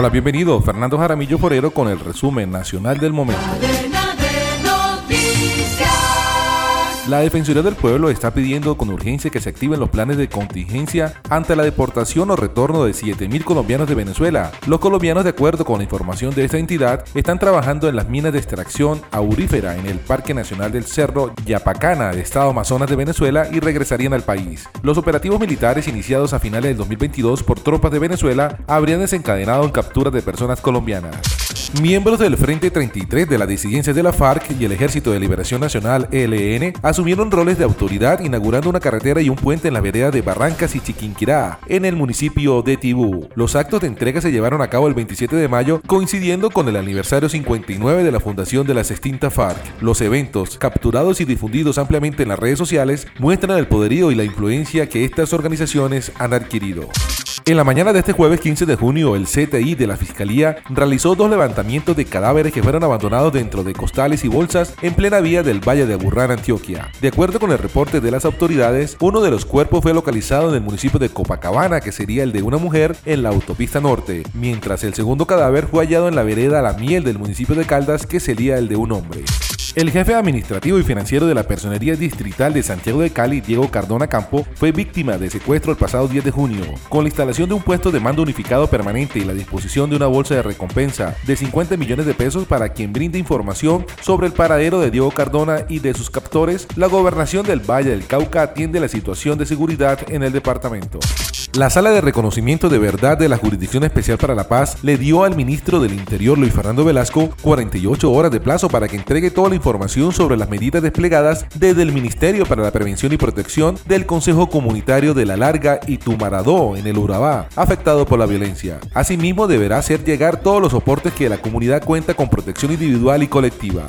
Hola, bienvenido. Fernando Jaramillo Forero con el resumen nacional del momento. La Defensoría del Pueblo está pidiendo con urgencia que se activen los planes de contingencia ante la deportación o retorno de 7.000 colombianos de Venezuela. Los colombianos, de acuerdo con la información de esta entidad, están trabajando en las minas de extracción aurífera en el Parque Nacional del Cerro Yapacana, de Estado Amazonas de Venezuela, y regresarían al país. Los operativos militares iniciados a finales del 2022 por tropas de Venezuela habrían desencadenado en capturas de personas colombianas. Miembros del Frente 33 de la disidencia de la FARC y el Ejército de Liberación Nacional ELN asumieron roles de autoridad inaugurando una carretera y un puente en la vereda de Barrancas y Chiquinquirá, en el municipio de Tibú. Los actos de entrega se llevaron a cabo el 27 de mayo, coincidiendo con el aniversario 59 de la fundación de la extinta FARC. Los eventos, capturados y difundidos ampliamente en las redes sociales, muestran el poderío y la influencia que estas organizaciones han adquirido. En la mañana de este jueves 15 de junio, el CTI de la Fiscalía realizó dos levantamientos de cadáveres que fueron abandonados dentro de costales y bolsas en plena vía del Valle de Aburrán, Antioquia. De acuerdo con el reporte de las autoridades, uno de los cuerpos fue localizado en el municipio de Copacabana, que sería el de una mujer, en la autopista norte, mientras el segundo cadáver fue hallado en la vereda La Miel del municipio de Caldas, que sería el de un hombre. El jefe administrativo y financiero de la Personería Distrital de Santiago de Cali, Diego Cardona Campo, fue víctima de secuestro el pasado 10 de junio. Con la instalación de un puesto de mando unificado permanente y la disposición de una bolsa de recompensa de 50 millones de pesos para quien brinde información sobre el paradero de Diego Cardona y de sus captores, la gobernación del Valle del Cauca atiende la situación de seguridad en el departamento. La Sala de Reconocimiento de Verdad de la Jurisdicción Especial para la Paz le dio al ministro del Interior, Luis Fernando Velasco, 48 horas de plazo para que entregue toda la información sobre las medidas desplegadas desde el Ministerio para la Prevención y Protección del Consejo Comunitario de la Larga y Tumaradó en el Urabá, afectado por la violencia. Asimismo, deberá hacer llegar todos los soportes que la comunidad cuenta con protección individual y colectiva.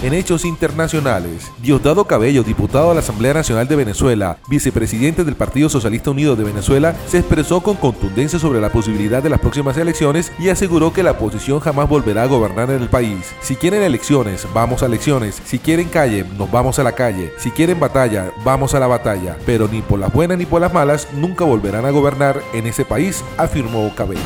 En hechos internacionales, Diosdado Cabello, diputado a la Asamblea Nacional de Venezuela, vicepresidente del Partido Socialista Unido de Venezuela, se expresó con contundencia sobre la posibilidad de las próximas elecciones y aseguró que la oposición jamás volverá a gobernar en el país. Si quieren elecciones, vamos a elecciones. Si quieren calle, nos vamos a la calle. Si quieren batalla, vamos a la batalla. Pero ni por las buenas ni por las malas, nunca volverán a gobernar en ese país, afirmó Cabello.